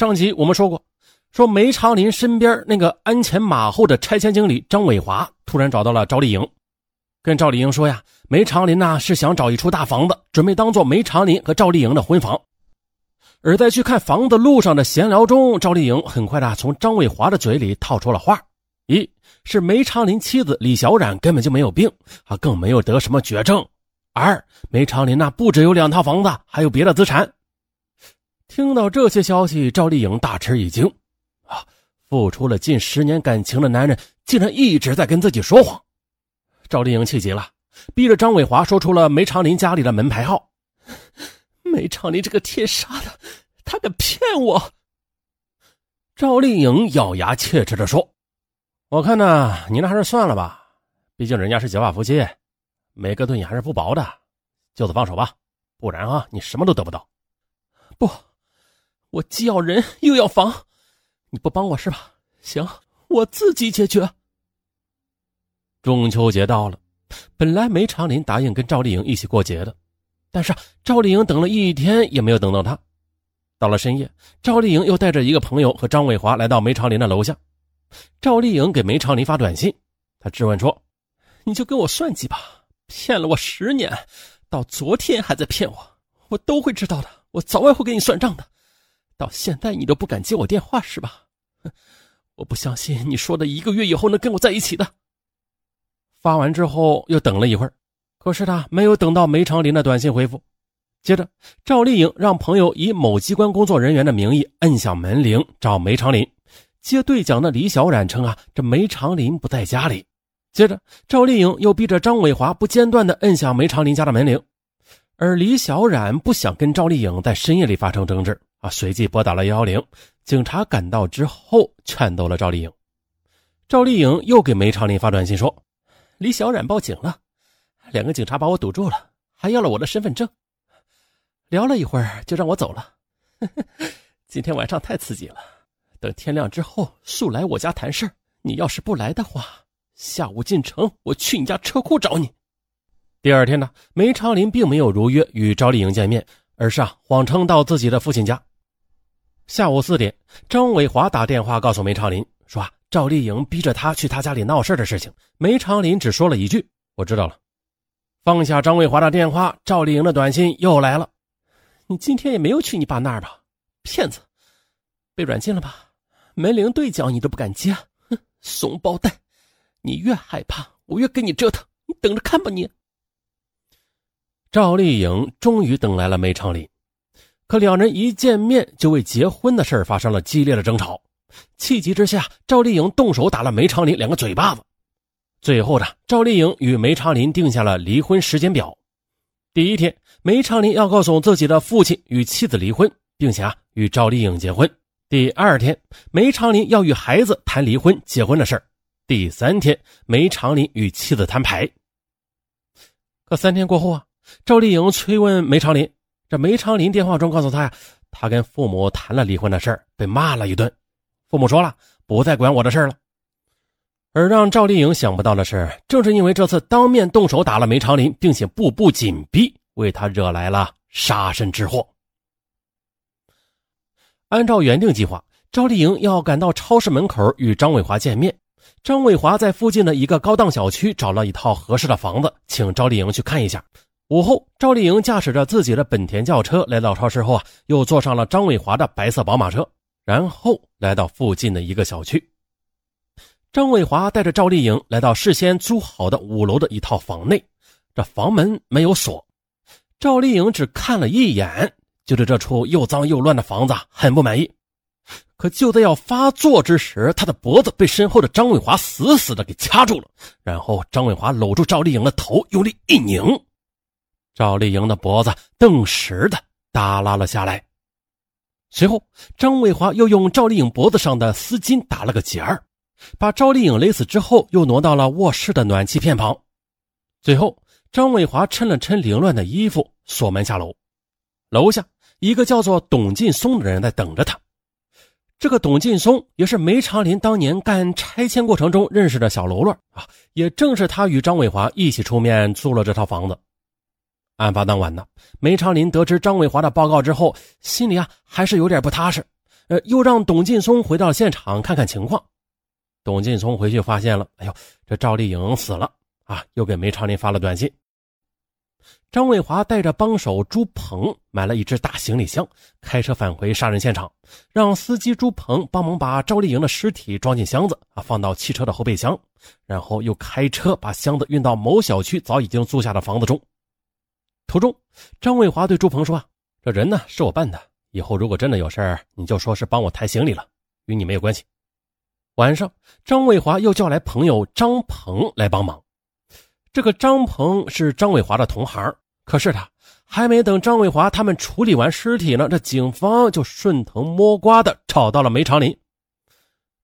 上集我们说过，说梅长林身边那个鞍前马后的拆迁经理张伟华突然找到了赵丽颖，跟赵丽颖说呀，梅长林呐是想找一处大房子，准备当做梅长林和赵丽颖的婚房。而在去看房子路上的闲聊中，赵丽颖很快的从张伟华的嘴里套出了话：一是梅长林妻子李小冉根本就没有病，啊，更没有得什么绝症；二梅长林那不只有两套房子，还有别的资产。听到这些消息，赵丽颖大吃一惊，啊，付出了近十年感情的男人竟然一直在跟自己说谎。赵丽颖气急了，逼着张伟华说出了梅长林家里的门牌号。梅长林这个天杀的，他敢骗我！赵丽颖咬牙切齿地说：“我看呢，你那还是算了吧，毕竟人家是结发夫妻，每个对你还是不薄的，就此放手吧，不然啊，你什么都得不到。”不。我既要人又要房，你不帮我是吧？行，我自己解决。中秋节到了，本来梅长林答应跟赵丽颖一起过节的，但是赵丽颖等了一天也没有等到他。到了深夜，赵丽颖又带着一个朋友和张伟华来到梅长林的楼下。赵丽颖给梅长林发短信，她质问说：“你就跟我算计吧，骗了我十年，到昨天还在骗我，我都会知道的，我早晚会给你算账的。”到现在你都不敢接我电话是吧？我不相信你说的一个月以后能跟我在一起的。发完之后又等了一会儿，可是他没有等到梅长林的短信回复。接着，赵丽颖让朋友以某机关工作人员的名义摁响门铃找梅长林。接对讲的李小冉称啊，这梅长林不在家里。接着，赵丽颖又逼着张伟华不间断的摁响梅长林家的门铃，而李小冉不想跟赵丽颖在深夜里发生争执。啊！随即拨打了幺幺零，警察赶到之后劝逗了赵丽颖。赵丽颖又给梅长林发短信说：“李小冉报警了，两个警察把我堵住了，还要了我的身份证。聊了一会儿就让我走了。今天晚上太刺激了，等天亮之后速来我家谈事你要是不来的话，下午进城，我去你家车库找你。”第二天呢，梅长林并没有如约与赵丽颖见面，而是啊谎称到自己的父亲家。下午四点，张伟华打电话告诉梅长林说：“啊，赵丽颖逼着他去他家里闹事的事情。”梅长林只说了一句：“我知道了。”放下张伟华的电话，赵丽颖的短信又来了：“你今天也没有去你爸那儿吧？骗子，被软禁了吧？门铃对讲你都不敢接，哼，怂包蛋！你越害怕，我越跟你折腾，你等着看吧你。”赵丽颖终于等来了梅长林。可两人一见面就为结婚的事发生了激烈的争吵，气急之下，赵丽颖动手打了梅长林两个嘴巴子。最后呢赵丽颖与梅长林定下了离婚时间表。第一天，梅长林要告诉自己的父亲与妻子离婚，并且啊与赵丽颖结婚。第二天，梅长林要与孩子谈离婚结婚的事第三天，梅长林与妻子摊牌。可三天过后啊，赵丽颖催问梅长林。这梅长林电话中告诉他呀，他跟父母谈了离婚的事儿，被骂了一顿。父母说了，不再管我的事了。而让赵丽颖想不到的是，正是因为这次当面动手打了梅长林，并且步步紧逼，为他惹来了杀身之祸。按照原定计划，赵丽颖要赶到超市门口与张伟华见面。张伟华在附近的一个高档小区找了一套合适的房子，请赵丽颖去看一下。午后，赵丽颖驾驶着自己的本田轿车来到超市后啊，又坐上了张伟华的白色宝马车，然后来到附近的一个小区。张伟华带着赵丽颖来到事先租好的五楼的一套房内，这房门没有锁。赵丽颖只看了一眼，就对这处又脏又乱的房子很不满意。可就在要发作之时，她的脖子被身后的张伟华死死的给掐住了，然后张伟华搂住赵丽颖的头，用力一拧。赵丽颖的脖子顿时的耷拉了下来，随后张伟华又用赵丽颖脖子上的丝巾打了个结儿，把赵丽颖勒死之后，又挪到了卧室的暖气片旁。最后，张伟华抻了抻凌乱的衣服，锁门下楼。楼下一个叫做董劲松的人在等着他。这个董劲松也是梅长林当年干拆迁过程中认识的小喽啰啊，也正是他与张伟华一起出面租了这套房子。案发当晚呢，梅长林得知张伟华的报告之后，心里啊还是有点不踏实，呃，又让董劲松回到现场看看情况。董劲松回去发现了，哎呦，这赵丽颖死了啊！又给梅长林发了短信。张伟华带着帮手朱鹏买了一只大行李箱，开车返回杀人现场，让司机朱鹏帮忙把赵丽颖的尸体装进箱子啊，放到汽车的后备箱，然后又开车把箱子运到某小区早已经租下的房子中。途中，张伟华对朱鹏说：“，这人呢是我办的，以后如果真的有事儿，你就说是帮我抬行李了，与你没有关系。”晚上，张伟华又叫来朋友张鹏来帮忙。这个张鹏是张伟华的同行，可是他还没等张伟华他们处理完尸体呢，这警方就顺藤摸瓜的找到了梅长林。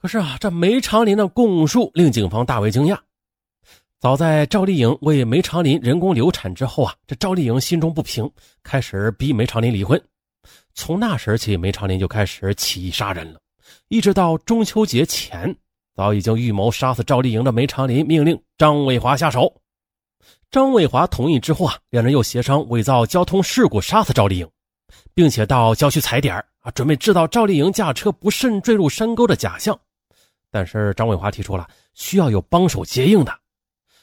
可是啊，这梅长林的供述令警方大为惊讶。早在赵丽颖为梅长林人工流产之后啊，这赵丽颖心中不平，开始逼梅长林离婚。从那时起，梅长林就开始起意杀人了，一直到中秋节前，早已经预谋杀死赵丽颖的梅长林命令张伟华下手。张伟华同意之后啊，两人又协商伪造交通事故杀死赵丽颖，并且到郊区踩点啊，准备制造赵丽颖驾车不慎坠入山沟的假象。但是张伟华提出了需要有帮手接应的，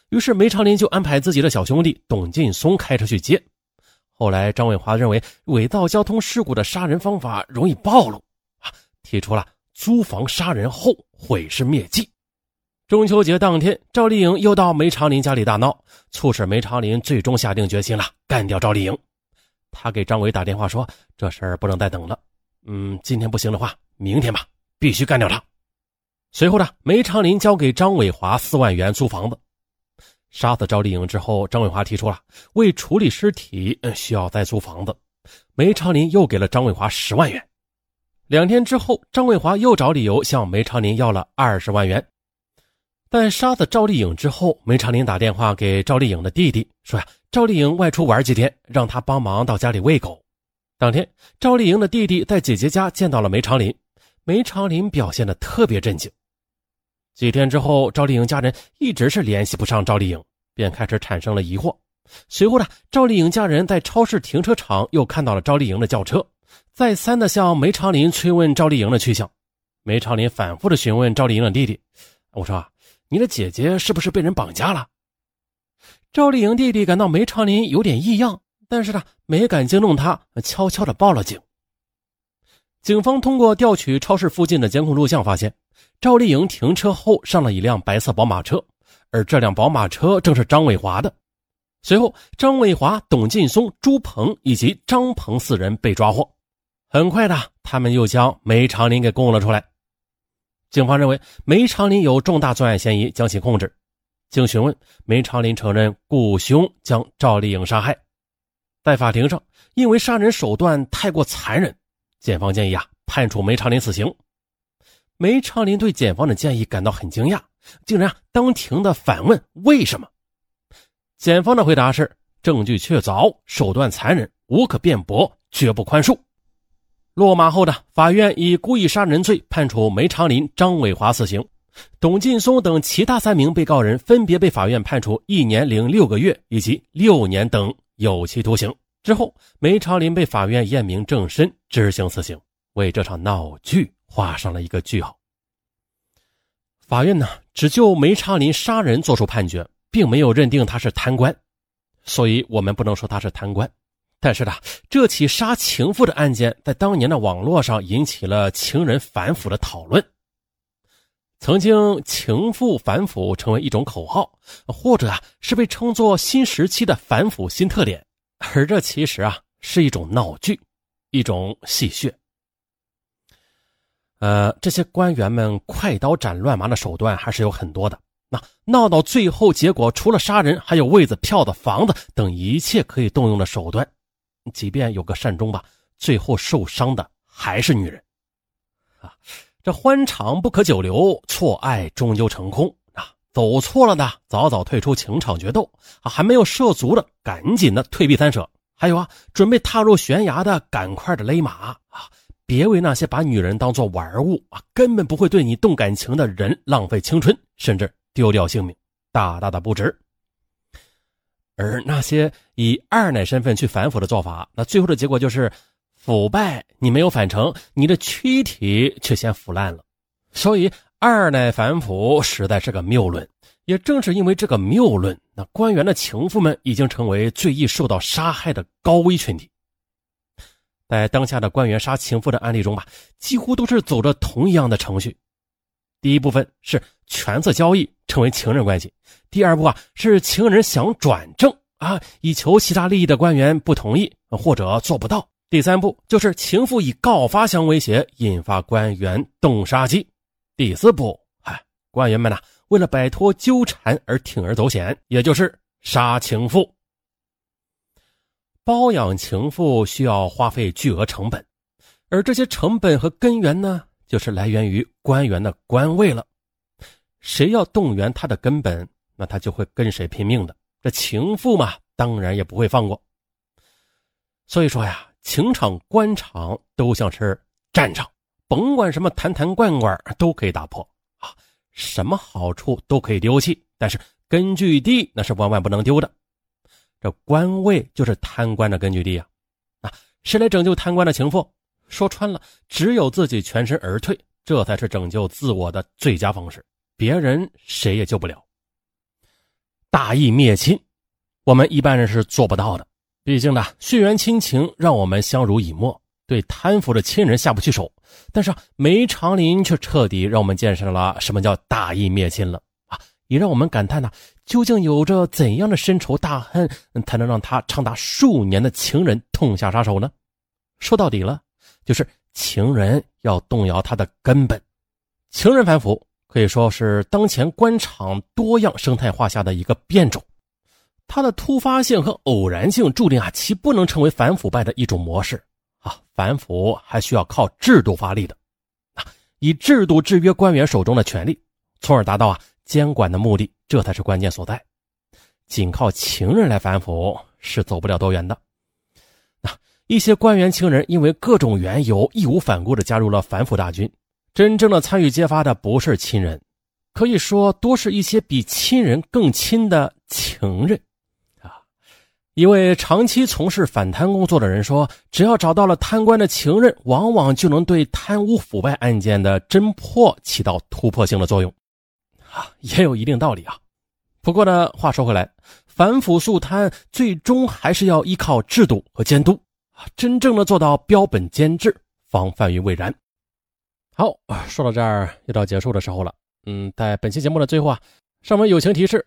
于是梅长林就安排自己的小兄弟董劲松开车去接。后来张伟华认为伪造交通事故的杀人方法容易暴露啊，提出了租房杀人后毁尸灭迹。中秋节当天，赵丽颖又到梅长林家里大闹，促使梅长林最终下定决心了，干掉赵丽颖。他给张伟打电话说：“这事儿不能再等了，嗯，今天不行的话，明天吧，必须干掉他。”随后呢，梅长林交给张伟华四万元租房子。杀死赵丽颖之后，张伟华提出了为处理尸体需要再租房子，梅长林又给了张伟华十万元。两天之后，张伟华又找理由向梅长林要了二十万元。但杀死赵丽颖之后，梅长林打电话给赵丽颖的弟弟说：“呀，赵丽颖外出玩几天，让他帮忙到家里喂狗。”当天，赵丽颖的弟弟在姐姐家见到了梅长林，梅长林表现的特别震惊。几天之后，赵丽颖家人一直是联系不上赵丽颖，便开始产生了疑惑。随后呢，赵丽颖家人在超市停车场又看到了赵丽颖的轿车，再三的向梅长林催问赵丽颖的去向。梅长林反复的询问赵丽颖的弟弟：“我说啊。”你的姐姐是不是被人绑架了？赵丽颖弟弟感到梅长林有点异样，但是呢，没敢惊动他，悄悄的报了警。警方通过调取超市附近的监控录像，发现赵丽颖停车后上了一辆白色宝马车，而这辆宝马车正是张伟华的。随后，张伟华、董劲松、朱鹏以及张鹏四人被抓获。很快的，他们又将梅长林给供了出来。警方认为梅长林有重大作案嫌疑，将其控制。经询问，梅长林承认雇凶将赵丽颖杀害。在法庭上，因为杀人手段太过残忍，检方建议啊判处梅长林死刑。梅长林对检方的建议感到很惊讶，竟然啊当庭的反问为什么？检方的回答是：证据确凿，手段残忍，无可辩驳，绝不宽恕。落马后的法院以故意杀人罪判处梅长林、张伟华死刑，董劲松等其他三名被告人分别被法院判处一年零六个月以及六年等有期徒刑。之后，梅长林被法院验明正身，执行死刑，为这场闹剧画上了一个句号。法院呢，只就梅长林杀人作出判决，并没有认定他是贪官，所以我们不能说他是贪官。但是呢，这起杀情妇的案件在当年的网络上引起了情人反腐的讨论。曾经，情妇反腐成为一种口号，或者啊是被称作新时期的反腐新特点。而这其实啊是一种闹剧，一种戏谑。呃，这些官员们快刀斩乱麻的手段还是有很多的。那闹到最后，结果除了杀人，还有位子、票子、房子等一切可以动用的手段。即便有个善终吧，最后受伤的还是女人，啊，这欢场不可久留，错爱终究成空！走错了的，早早退出情场决斗啊！还没有涉足的，赶紧的退避三舍。还有啊，准备踏入悬崖的，赶快的勒马啊！别为那些把女人当做玩物啊，根本不会对你动感情的人浪费青春，甚至丢掉性命，大大的不值。而那些以二奶身份去反腐的做法，那最后的结果就是腐败你没有反成，你的躯体却先腐烂了。所以二奶反腐实在是个谬论。也正是因为这个谬论，那官员的情妇们已经成为最易受到杀害的高危群体。在当下的官员杀情妇的案例中吧，几乎都是走着同一样的程序。第一部分是权色交易，成为情人关系；第二步啊是情人想转正啊，以求其他利益的官员不同意或者做不到；第三步就是情妇以告发相威胁，引发官员动杀机；第四步，哎，官员们呐。为了摆脱纠缠而铤而走险，也就是杀情妇。包养情妇需要花费巨额成本，而这些成本和根源呢，就是来源于官员的官位了。谁要动员他的根本，那他就会跟谁拼命的。这情妇嘛，当然也不会放过。所以说呀，情场、官场都像是战场，甭管什么坛坛罐罐都可以打破啊。什么好处都可以丢弃，但是根据地那是万万不能丢的。这官位就是贪官的根据地啊！啊，谁来拯救贪官的情妇？说穿了，只有自己全身而退，这才是拯救自我的最佳方式。别人谁也救不了。大义灭亲，我们一般人是做不到的。毕竟呢，血缘亲情让我们相濡以沫。对贪腐的亲人下不去手，但是梅长林却彻底让我们见识了什么叫大义灭亲了啊！也让我们感叹呐，究竟有着怎样的深仇大恨，才能让他长达数年的情人痛下杀手呢？说到底了，就是情人要动摇他的根本。情人反腐可以说是当前官场多样生态化下的一个变种，它的突发性和偶然性注定啊，其不能成为反腐败的一种模式。啊反腐还需要靠制度发力的，啊，以制度制约官员手中的权力，从而达到啊监管的目的，这才是关键所在。仅靠情人来反腐是走不了多远的。那一些官员情人因为各种缘由，义无反顾的加入了反腐大军，真正的参与揭发的不是亲人，可以说多是一些比亲人更亲的情人。一位长期从事反贪工作的人说：“只要找到了贪官的情人，往往就能对贪污腐败案件的侦破起到突破性的作用。”啊，也有一定道理啊。不过呢，话说回来，反腐肃贪最终还是要依靠制度和监督，真正的做到标本兼治，防范于未然。好，说到这儿又到结束的时候了。嗯，在本期节目的最后啊，上文友情提示。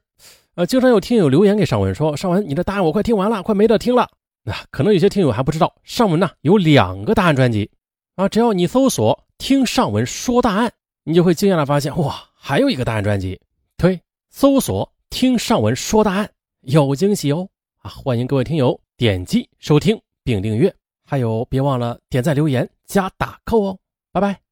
呃，经常有听友留言给尚文说：“尚文，你的答案我快听完了，快没得听了。”那可能有些听友还不知道，尚文呢有两个答案专辑啊。只要你搜索“听尚文说答案”，你就会惊讶的发现，哇，还有一个答案专辑。对，搜索“听尚文说答案”，有惊喜哦！啊，欢迎各位听友点击收听并订阅，还有别忘了点赞、留言、加打 call 哦。拜拜。